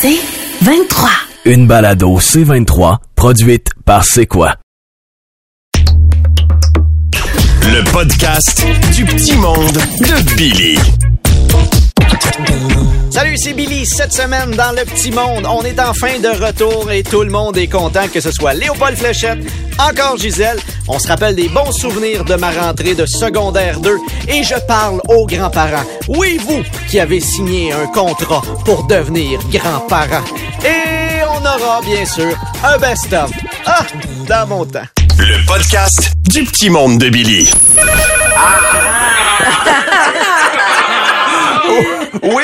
C'est 23. Une balado C23 produite par C'est quoi? Le podcast du petit monde de Billy. Salut, c'est Billy. Cette semaine, dans le petit monde, on est enfin de retour et tout le monde est content que ce soit Léopold Fléchette, encore Gisèle. On se rappelle des bons souvenirs de ma rentrée de secondaire 2 et je parle aux grands-parents. Oui, vous qui avez signé un contrat pour devenir grands-parents. Et on aura, bien sûr, un best-of. Ah, dans mon temps. Le podcast du petit monde de Billy. Oui?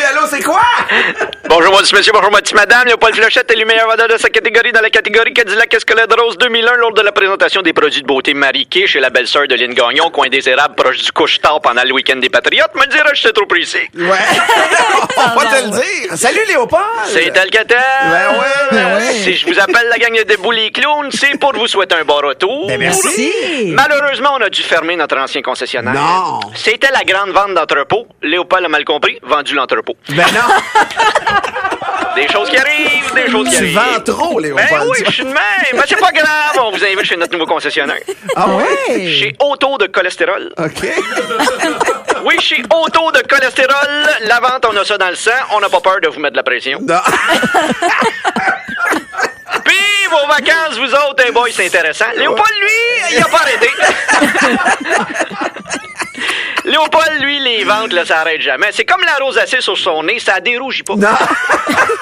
Bonjour, mon petit monsieur, bonjour, mon petit madame. Léopold Flochette est le meilleur vendeur de sa catégorie dans la catégorie Cadillac Escalade Rose 2001 lors de la présentation des produits de beauté Marie-Kay chez la belle-sœur de Lynn Gagnon, coin des érables proche du couche-tard pendant le week-end des Patriotes. Me dirais je c'est trop précis. Ouais. On va te le dire. Salut, Léopold. C'est tel que tel. Ben ouais, ben ouais. Si je vous appelle la gang de Boules Clowns, c'est pour vous souhaiter un bon retour. Ben merci. Malheureusement, on a dû fermer notre ancien concessionnaire. Non. C'était la grande vente d'entrepôt. Léopold a mal compris, vendu l'entrepôt. Ben non. Des choses qui arrivent, des choses qui Tu arrivent. vends trop, Léopold. Ben oui, je suis de même. Ben, c'est pas grave. On vous invite chez notre nouveau concessionnaire. Ah ouais? Chez Auto de cholestérol. OK. Oui, chez Auto de cholestérol. La vente, on a ça dans le sang. On n'a pas peur de vous mettre de la pression. Non. Puis, vos vacances, vous autres, un boy, c'est intéressant. Léopold, lui, il a pas arrêté. Léopold, lui, les ventes, là, ça arrête jamais. C'est comme la rosacée sur son nez, ça dérougit pas. Non.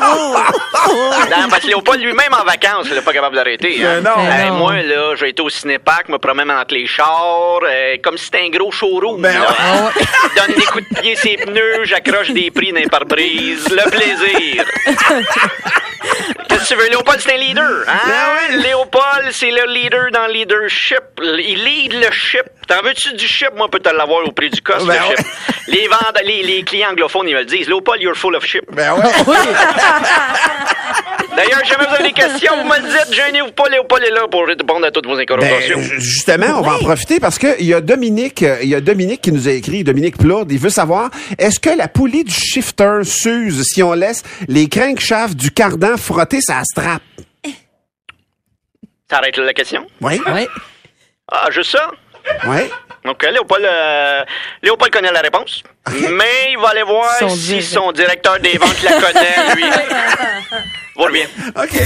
Non, parce que Léopold lui-même en vacances, il n'est pas capable d'arrêter. Hein? Ben non. Hey, non. moi, là, j'ai été au cinépark, me promène entre les chars, euh, comme si c'était un gros showroom. Ben là. Je donne des coups de pied ses pneus, j'accroche des prix dans les pare-brise. Le plaisir. Tu veux? Léopold, c'est un leader. Hein? Ben oui. Léopold, c'est le leader dans le leadership. Il lead le ship. T'en veux-tu du ship? Moi, peut te l'avoir au prix du cost, Ben le ouais. ship. Les, ventes, les, les clients anglophones, ils me le disent. Léopold, you're full of ship. Ben ouais. D'ailleurs, jamais vous avez des questions, vous me le dites, gênez-vous pas, Léopold est là pour répondre à toutes vos Ben, interrogations. justement, on va en profiter parce que il y a Dominique, euh, il y a Dominique qui nous a écrit, Dominique Plourde, il veut savoir est-ce que la poulie du shifter s'use si on laisse les crankshafts du cardan frotter sa strap? T'arrêtes là la question? Oui. Ouais. Ah, juste ça? Oui. OK, Léopold, euh, Léopold connaît la réponse. Mais il va aller voir Son si direct- son directeur des ventes la connaît, lui. Va bien. OK.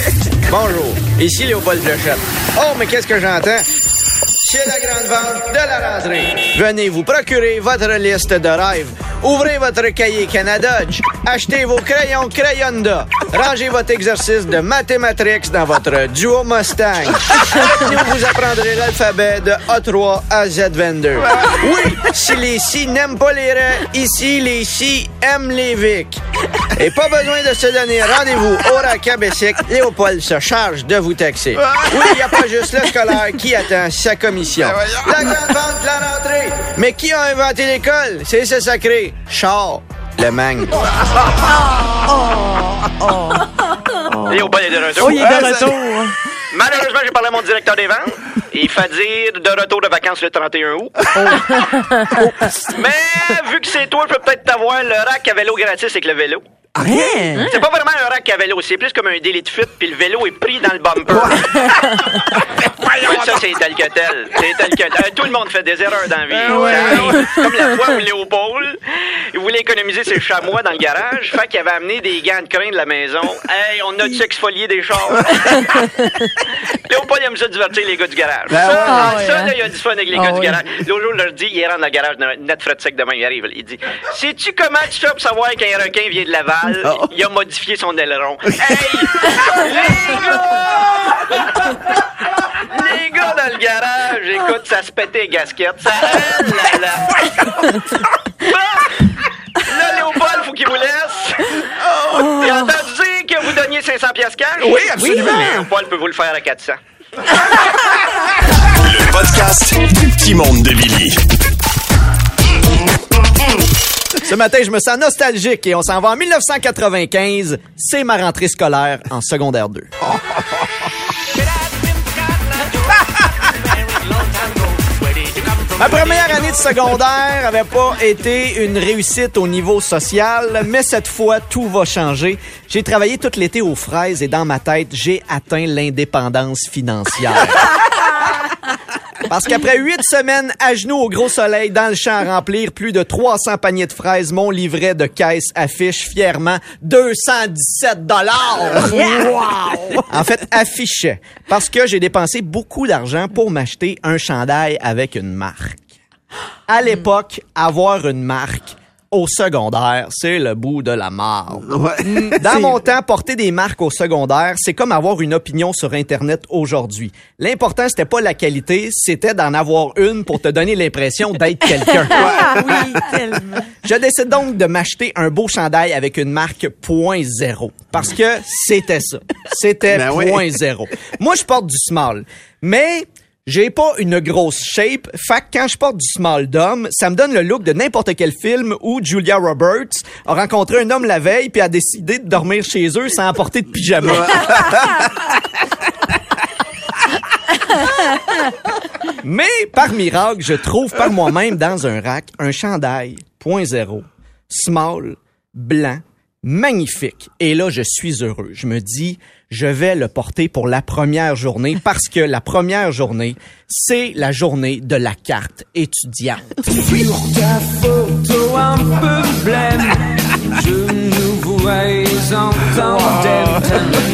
Bonjour, ici Léopold Fléchette. Oh, mais qu'est-ce que j'entends? C'est la grande vente de la rentrée. Venez vous procurer votre liste de rêves. Ouvrez votre cahier Canadodge. Achetez vos crayons Crayonda. Rangez votre exercice de mathématrix dans votre Duo Mustang. Vous apprendrez l'alphabet de A3 à Z22. Oui, si les si n'aiment pas les raies, ici, les si aiment les Vic. Et pas besoin de se donner rendez-vous au RACA Bessic. Léopold se charge de vous taxer. Oui, il n'y a pas juste le scolaire qui attend sa commission. La grande vente de la rentrée. Mais qui a inventé l'école? C'est ce sacré. Char. Le mangue. Léopold est de retour. Oh, il est de retour. Malheureusement, j'ai parlé à mon directeur des ventes. Il fait dire de retour de vacances le 31 août. Mais vu que c'est toi, je peux peut-être t'avoir le rack à vélo gratis avec le vélo. Hein? C'est pas vraiment un rack à vélo, c'est plus comme un délit de fuite, puis le vélo est pris dans le bumper. C'est tel que tel. C'est tel que tel. Tout le monde fait des erreurs dans la vie. Ça arrive. Comme la fois où Léopold, il voulait économiser ses chamois dans le garage, fait qu'il avait amené des gants de crin de la maison. Hey, on a-tu exfolié des chars? Léopold, aime ça divertir les gars du garage. Ben ça, ouais. Ah ouais, ça, hein? là, il a du fun avec les Ah gars du ouais. garage. L'autre jour, je leur dis, il rentre dans le garage, net fret sec demain, il arrive. Il dit, sais-tu comment tu fais pour savoir qu'un requin vient de Laval? Oh. Il a modifié son aileron. Hey! les gars! Les gars dans le garage, écoute, ça se pétait les gasquettes. Ça, là, là. Bon! Là, Léopold, faut qu'il vous laisse. Il a entendu dire que vous donniez 500 pièces cash? Oui, absolument. Léopold peut vous le faire à 400. Le podcast du petit monde de Billy. Ce matin, je me sens nostalgique et on s'en va en 1995. C'est ma rentrée scolaire en secondaire 2. Ma première année de secondaire avait pas été une réussite au niveau social, mais cette fois, tout va changer. J'ai travaillé tout l'été aux fraises et dans ma tête, j'ai atteint l'indépendance financière. Parce qu'après huit semaines à genoux au gros soleil dans le champ à remplir plus de 300 paniers de fraises, mon livret de caisse affiche fièrement 217 dollars. En fait, affichait. Parce que j'ai dépensé beaucoup d'argent pour m'acheter un chandail avec une marque. À l'époque, avoir une marque au secondaire, c'est le bout de la mort. Dans mon temps, porter des marques au secondaire, c'est comme avoir une opinion sur Internet aujourd'hui. L'important, c'était pas la qualité, c'était d'en avoir une pour te donner l'impression d'être quelqu'un. Ah oui, tellement. Je décide donc de m'acheter un beau chandail avec une marque point zéro. Parce que c'était ça. C'était Ben oui. point zéro. Moi, je porte du small. Mais j'ai pas une grosse shape. Fait que quand je porte du small d'homme, ça me donne le look de n'importe quel film où Julia Roberts a rencontré un homme la veille puis a décidé de dormir chez eux sans apporter de pyjama. Mais par miracle, je trouve par moi-même dans un rack un chandail point zéro, small, blanc, magnifique. Et là, je suis heureux. Je me dis, je vais le porter pour la première journée parce que la première journée, c'est la journée de la carte étudiante. Sur ta photo un peu blême, je nous vois en tandem,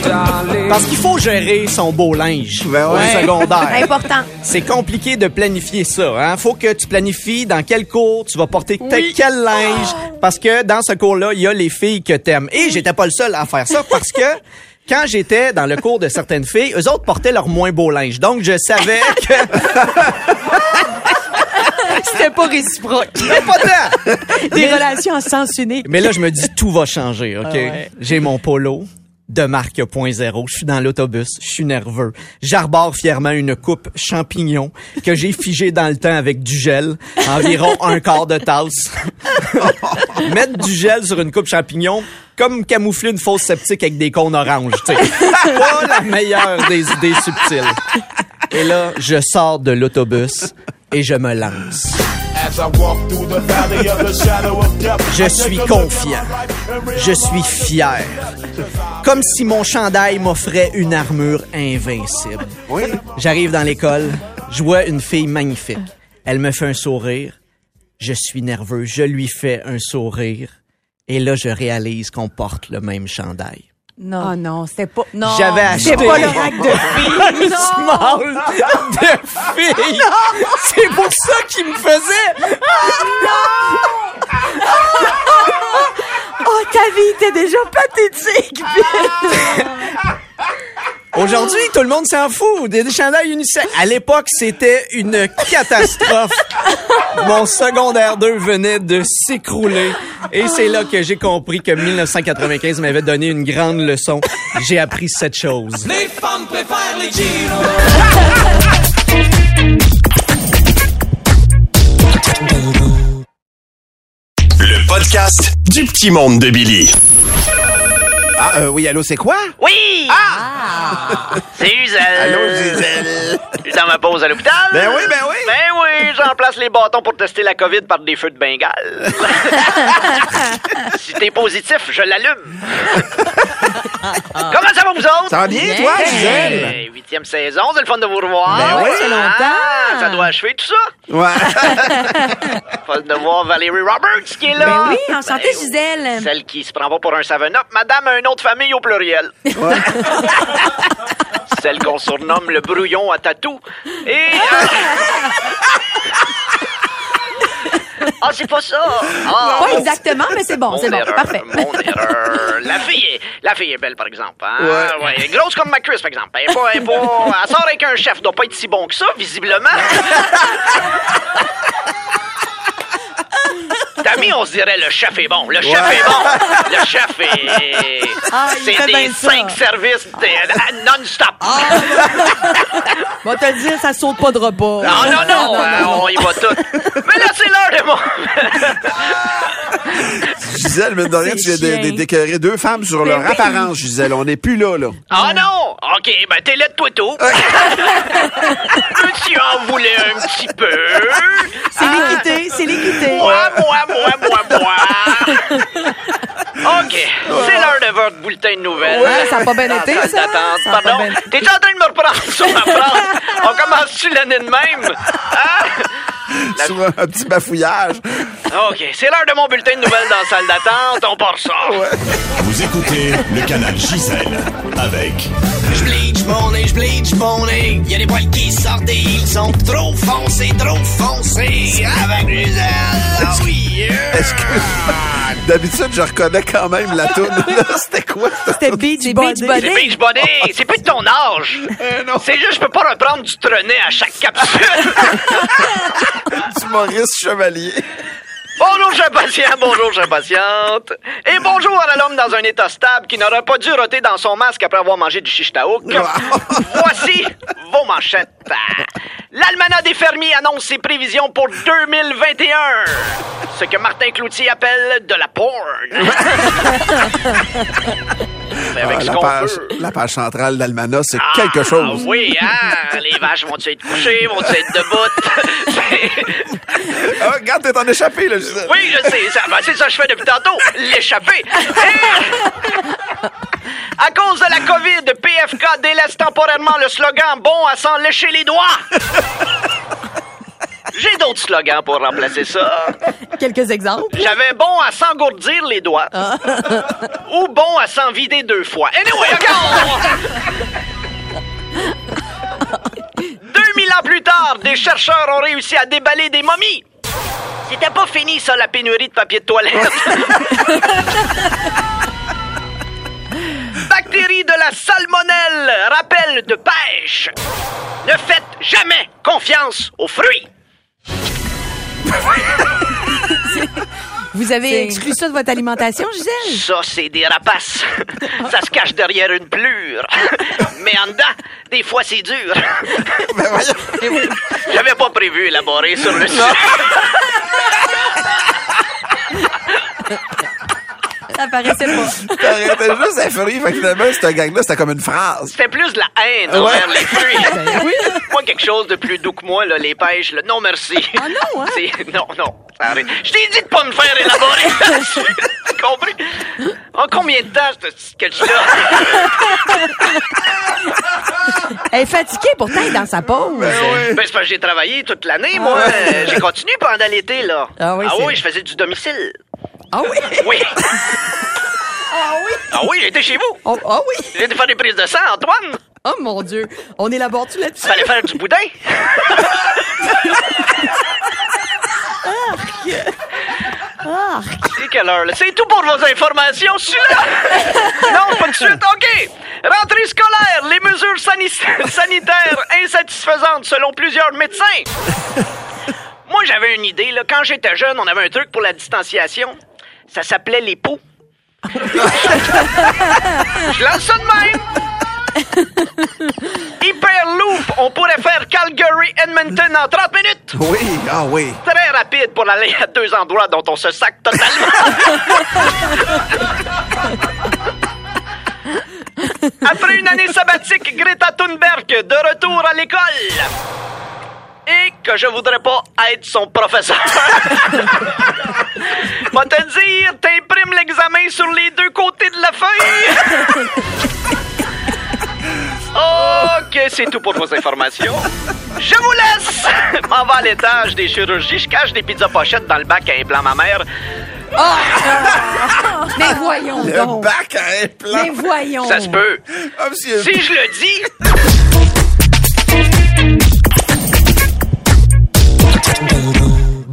d'aller. Parce qu'il faut gérer son beau linge Ben au secondaire. Important. C'est compliqué de planifier ça. Hein? Faut que tu planifies dans quel cours tu vas porter quel linge. Parce que dans ce cours-là, il y a les filles que t'aimes. Et j'étais pas le seul à faire ça parce que quand j'étais dans le cours de certaines filles, eux autres portaient leur moins beau linge. Donc, je savais que C'était pas réciproque. c'était pas tant. Des relations en sens unique. Mais là, je me dis, tout va changer, OK? Ah ouais. J'ai mon polo de marque point zéro. Je suis dans l'autobus. Je suis nerveux. J'arbore fièrement une coupe champignon que j'ai figée dans le temps avec du gel. Environ un quart de tasse. Mettre du gel sur une coupe champignon, comme camoufler une fausse sceptique avec des cônes oranges, tu sais. Pas la meilleure des idées subtiles. Et là, je sors de l'autobus et je me lance. Je suis confiant. Je suis fier. Comme si mon chandail m'offrait une armure invincible. Oui. J'arrive dans l'école, je vois une fille magnifique. Elle me fait un sourire. Je suis nerveux, je lui fais un sourire. Et là, je réalise qu'on porte le même chandail. Non. Oh non, c'était pas. Non. J'avais acheté C'est pas le rack de filles. un small de fille. C'est pour ça qu'il me faisait. Oh, ta vie était déjà pathétique. Aujourd'hui, tout le monde s'en fout des chandails unisex. À l'époque, c'était une catastrophe. Mon secondaire 2 venait de s'écrouler. Et c'est là que j'ai compris que 1995 m'avait donné une grande leçon. J'ai appris cette chose. Les femmes préfèrent les jeans. Le podcast du petit monde de Billy. Ah, euh, oui, allô, c'est quoi? Oui! Ah! C'est Uzel. Allô, Gisèle. Je suis dans ma pause à l'hôpital. Ben oui, ben oui. Ben oui, j'emplace les bâtons pour tester la COVID par des feux de Bengale. si t'es positif, je l'allume. Comment ça va vous autres? Ça va bien, toi, Gisèle? Huitième saison, c'est le fun de vous revoir. Ben oui. Ça fait longtemps. Ah, ça doit achever tout ça. Ouais. Fun de voir Valérie Roberts qui est là. Ben oui, enchantée, Ben oui. Gisèle. Celle qui se prend pas pour un 7-up, madame a une autre famille au pluriel. Celle qu'on surnomme le brouillon à tatou. Et... euh, Ah, c'est pas ça! Ah, Pas exactement, mais c'est bon, c'est bon, erreur, parfait. Mon erreur. La fille, est, la fille est belle, par exemple. Hein? Ouais. Ouais, Grosse comme ma cuisse, par exemple. Elle, est pas, elle, est pas- elle sort avec un chef. Elle doit pas être si bon que ça, visiblement. Ta Samy, on se dirait le chef est bon. Le chef est bon. Le chef est. Ah, c'est des ça. cinq services euh, non-stop. Va te le dire, ça saute pas de repas. Non, non, non, euh, on y va tout. Mais là, c'est l'heure de mon. Gisèle, de rien, tu viens de- chien. de- d'écœurer deux femmes sur leur Ben apparence, Gisèle. On n'est plus là, là. Ah non! OK, ben t'es là de toi tout. tu en voulais un petit peu? C'est l'équité, c'est l'équité. Moi, moi, moi, moi, moi. OK, c'est l'heure de votre bulletin de nouvelles. Ouais, ça a pas bien Dans été, la salle ça? d'attente. Ça a pas Pardon? bien été. T'es en train de me reprendre sur ma phrase? On commence-tu l'année de même? Hein? Sur un, un petit bafouillage. OK, c'est l'heure de mon bulletin de nouvelles dans la salle d'attente. On part ça. Vous écoutez le canal Gisèle avec Je bleach mon nez, je bleach mon nez. Y a des poils qui sortent et ils sont trop foncés, trop foncés. Avec Gisèle, ah oui. Est-ce que. D'habitude, je reconnais quand même la toune. Là, C'était quoi? cette C'était? Beach Des Body. Beach C'est Beach Body. C'est plus de ton âge. C'est juste, je peux pas reprendre du trenet à chaque capsule. Du Maurice Chevalier. Bonjour, chers patients. Bonjour, patientes. Et bonjour à l'homme dans un état stable qui n'aurait pas dû roter dans son masque après avoir mangé du chichtaouk. Voici vos manchettes. L'Almanach des fermiers annonce ses prévisions pour 2021. Ce que Martin Cloutier appelle de la porn. Avec Ah, ce la, page, peut. la page centrale d'Almana, c'est Ah, quelque chose. oui, hein? Les vaches vont-tu être couchées? Vont-tu être debout? Ah, regarde, t'es en échappé, là, Gisèle. oui, je sais. Ça, ben, c'est ça que je fais depuis tantôt. L'échapper. Et- À cause de la COVID, PFK délaisse temporairement le slogan « Bon à s'en lécher les doigts ». J'ai d'autres slogans pour remplacer ça. Quelques exemples? J'avais bon à s'engourdir les doigts. Ou bon à s'en vider deux fois. Anyway, regarde! 2000 ans plus tard, des chercheurs ont réussi à déballer des momies. C'était pas fini, ça, la pénurie de papier de toilette. Bactéries de la salmonelle, rappel de pêche. Ne faites jamais confiance aux fruits. Vous avez exclu ça de votre alimentation, Gisèle? Ça, c'est des rapaces. Ça se cache derrière une plure. Mais en dedans, des fois, c'est dur. Ben voyons. J'avais pas prévu élaborer sur le sujet. Ça paraissait pas. T'arrêtais juste à fruits, fait que finalement, cette gang-là, c'était comme une phrase. C'était plus de la haine envers les fruits. Ben oui. Moi, quelque chose de plus doux que moi, là, les pêches, là. Non, merci. Ah non, hein? C'est- Non, non. ça arrête. Je t'ai dit de pas me faire élaborer. Tu compris? En combien de temps, ce sketch-là? Elle est fatiguée, pourtant, elle est dans sa pause. Ben, c'est parce que j'ai travaillé toute l'année, moi. Euh, J'ai continué pendant l'été, là. Ah oui, c'est- je faisais du domicile. Ah oui? Oui. Ah oui? Ah oui, j'étais chez vous. Oh, ah oui? J'ai été faire des prises de sang, Antoine. Oh mon Dieu. On élabore-tu là-dessus? Fallait faire du boudin. C'est quelle heure, là? C'est tout pour vos informations, celui-là? non, pas de suite, OK. Rentrée scolaire, les mesures sani- sanitaires insatisfaisantes selon plusieurs médecins. Moi, j'avais une idée, là. Quand j'étais jeune, on avait un truc pour la distanciation. Ça s'appelait les poux. Je lance ça de même. Hyperloop, on pourrait faire Calgary-Edmonton en 30 minutes. Oui, ah oui. Très rapide pour aller à deux endroits dont on se sac totalement. Après une année sabbatique, Greta Thunberg de retour à l'école. Et que je voudrais pas être son professeur. Va te dire, t'imprimes l'examen sur les deux côtés de la feuille. OK, c'est tout pour vos informations. Je vous laisse! M'en va à l'étage des chirurgies. Je cache des pizzas pochettes dans le bac à implant ma mère. Mais voyons Le donc. bac à implant. Mais voyons. Ça se peut. Ah. Si je le dis,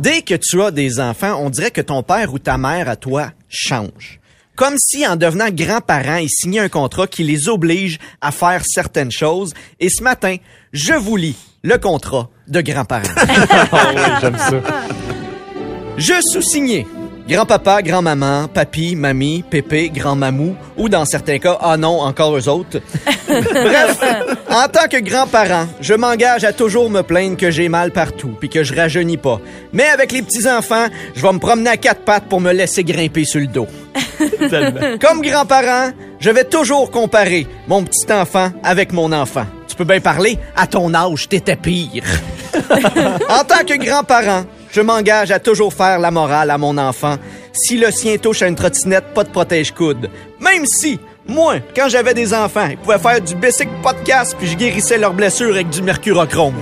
Dès que tu as des enfants, on dirait que ton père ou ta mère à toi change. Comme si en devenant grands-parents, ils signaient un contrat qui les oblige à faire certaines choses. Et ce matin, je vous lis le contrat de grands-parents. Ah oui, j'aime ça. Je sous-signais Grand-papa, grand-maman, papy, mamie, pépé, grand-mamou, ou dans certains cas, ah non, encore eux autres. Bref, en tant que grand-parent, je m'engage à toujours me plaindre que j'ai mal partout, puis que je rajeunis pas. Mais avec les petits-enfants, je vais me promener à quatre pattes pour me laisser grimper sur le dos. Comme grand-parent, je vais toujours comparer mon petit enfant avec mon enfant. Tu peux bien parler, à ton âge, t'étais pire. en tant que grand-parent, je m'engage à toujours faire la morale à mon enfant. Si le sien touche à une trottinette, pas de protège-coude. Même si, moi, quand j'avais des enfants, ils pouvaient faire du basic podcast puis je guérissais leurs blessures avec du mercurochrome.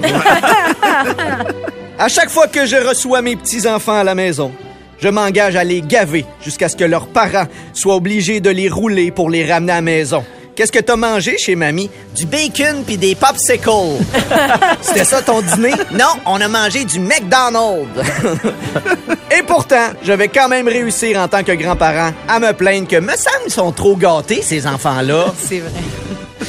à chaque fois que je reçois mes petits-enfants à la maison, je m'engage à les gaver jusqu'à ce que leurs parents soient obligés de les rouler pour les ramener à la maison. Qu'est-ce que t'as mangé chez mamie? Du bacon puis des popsicles. C'était ça ton dîner? Non, on a mangé du McDonald's. Et pourtant, je vais quand même réussir en tant que grand-parent à me plaindre que me semble sont trop gâtés, ces enfants-là. C'est vrai.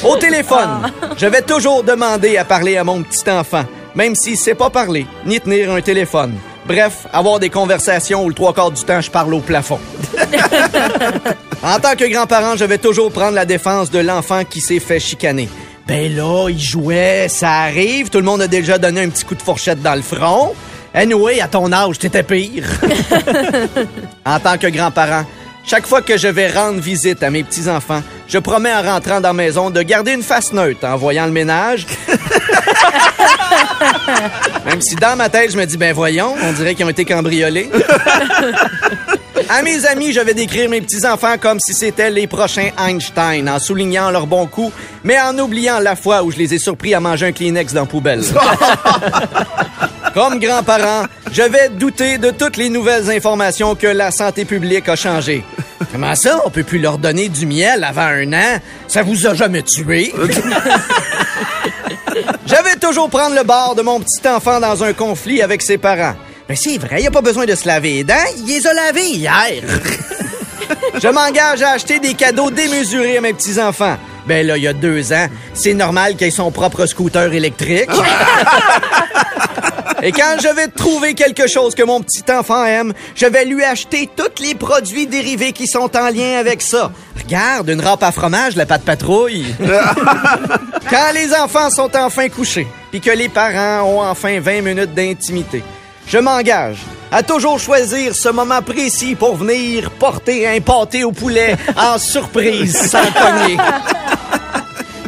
Au téléphone, je vais toujours demander à parler à mon petit enfant, même s'il sait pas parler, ni tenir un téléphone. Bref, avoir des conversations où le trois quarts du temps, je parle au plafond. en tant que grand-parent, je vais toujours prendre la défense de l'enfant qui s'est fait chicaner. Ben là, il jouait, ça arrive, tout le monde a déjà donné un petit coup de fourchette dans le front. Anyway, à ton âge, t'étais pire. en tant que grand-parent, chaque fois que je vais rendre visite à mes petits-enfants, je promets en rentrant dans la maison de garder une face neutre en voyant le ménage. Même si dans ma tête, je me dis, ben voyons, on dirait qu'ils ont été cambriolés. À mes amis, je vais décrire mes petits-enfants comme si c'était les prochains Einstein, en soulignant leur bon coup, mais en oubliant la fois où je les ai surpris à manger un Kleenex dans la poubelle. Comme grand-parent, je vais douter de toutes les nouvelles informations que la santé publique a changées. Comment ça, on peut plus leur donner du miel avant un an? Ça vous a jamais tué? Toujours prendre le bord de mon petit enfant dans un conflit avec ses parents. Mais c'est vrai, il a pas besoin de se laver les dents, il les a lavés hier. Je m'engage à acheter des cadeaux démesurés à mes petits-enfants. Ben là, il y a deux ans, c'est normal qu'ils aient son propre scooter électrique. Et quand je vais trouver quelque chose que mon petit enfant aime, je vais lui acheter tous les produits dérivés qui sont en lien avec ça. Regarde, une râpe à fromage, la pâte patrouille. quand les enfants sont enfin couchés, puis que les parents ont enfin 20 minutes d'intimité, je m'engage à toujours choisir ce moment précis pour venir porter un pâté au poulet en surprise sans cogner.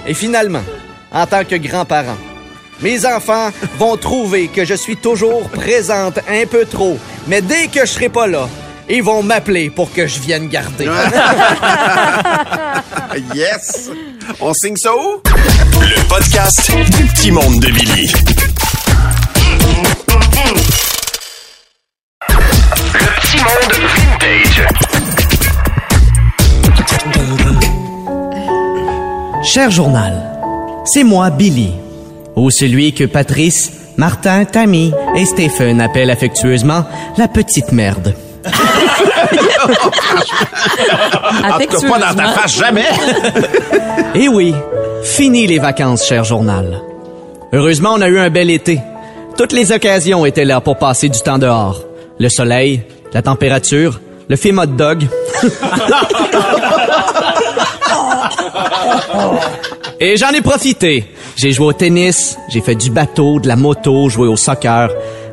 Et finalement, en tant que grand-parent, mes enfants vont trouver que je suis toujours présente un peu trop. Mais dès que je serai pas là, ils vont m'appeler pour que je vienne garder. yes! On signe ça où? Le podcast du petit monde de Billy. Le petit monde vintage. Cher journal, c'est moi, Billy, ou celui que Patrice, Martin, Tammy et Stephen appellent affectueusement la petite merde. En tout cas, pas dans ta face, jamais! Eh oui, fini les vacances, cher journal. Heureusement, on a eu un bel été. Toutes les occasions étaient là pour passer du temps dehors. Le soleil, la température, le film hot dog. Et j'en ai profité. J'ai joué au tennis, j'ai fait du bateau, de la moto, joué au soccer.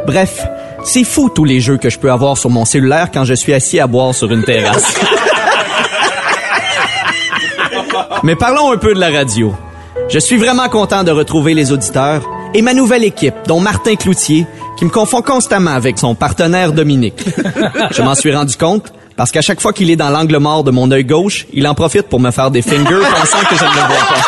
Bref, c'est fou tous les jeux que je peux avoir sur mon cellulaire quand je suis assis à boire sur une terrasse. Mais parlons un peu de la radio. Je suis vraiment content de retrouver les auditeurs et ma nouvelle équipe, dont Martin Cloutier, qui me confond constamment avec son partenaire Dominique. Je m'en suis rendu compte parce qu'à chaque fois qu'il est dans l'angle mort de mon œil gauche, il en profite pour me faire des fingers pensant que je ne le vois pas.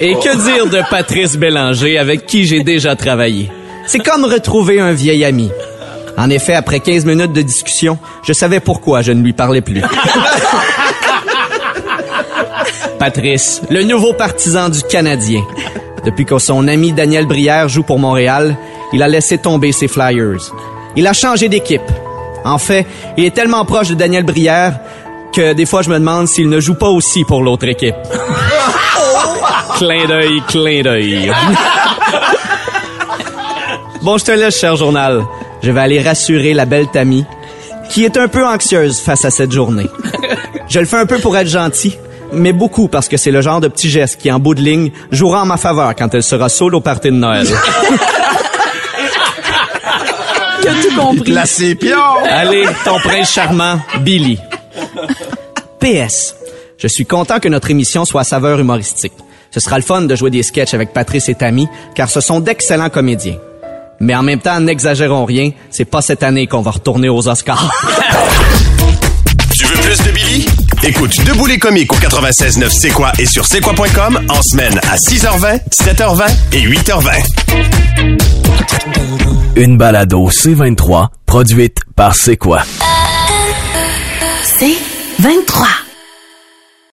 Et que dire de Patrice Bélanger avec qui j'ai déjà travaillé? C'est comme retrouver un vieil ami. En effet, après 15 minutes de discussion, je savais pourquoi je ne lui parlais plus. Patrice, le nouveau partisan du Canadien. Depuis que son ami Daniel Brière joue pour Montréal, il a laissé tomber ses Flyers. Il a changé d'équipe. En fait, il est tellement proche de Daniel Brière que des fois je me demande s'il ne joue pas aussi pour l'autre équipe. clin d'œil, clin d'œil. Bon, je te laisse, cher journal. Je vais aller rassurer la belle Tammy, qui est un peu anxieuse face à cette journée. Je le fais un peu pour être gentil, mais beaucoup parce que c'est le genre de petit geste qui, en bout de ligne, jouera en ma faveur quand elle sera seule au party de Noël. T'as tout compris. La sépion! Allez, ton prince charmant, Billy. PS. Je suis content que notre émission soit à saveur humoristique. Ce sera le fun de jouer des sketchs avec Patrice et Tammy, car ce sont d'excellents comédiens. Mais en même temps, n'exagérons rien, c'est pas cette année qu'on va retourner aux Oscars. Tu veux plus de Billy? Écoute Debout les comiques au 96.9 C'est quoi et sur c'est quoi.com en semaine à 6h20, 7h20 et 8h20. Une balado C23 produite par C'est quoi? C'est 23.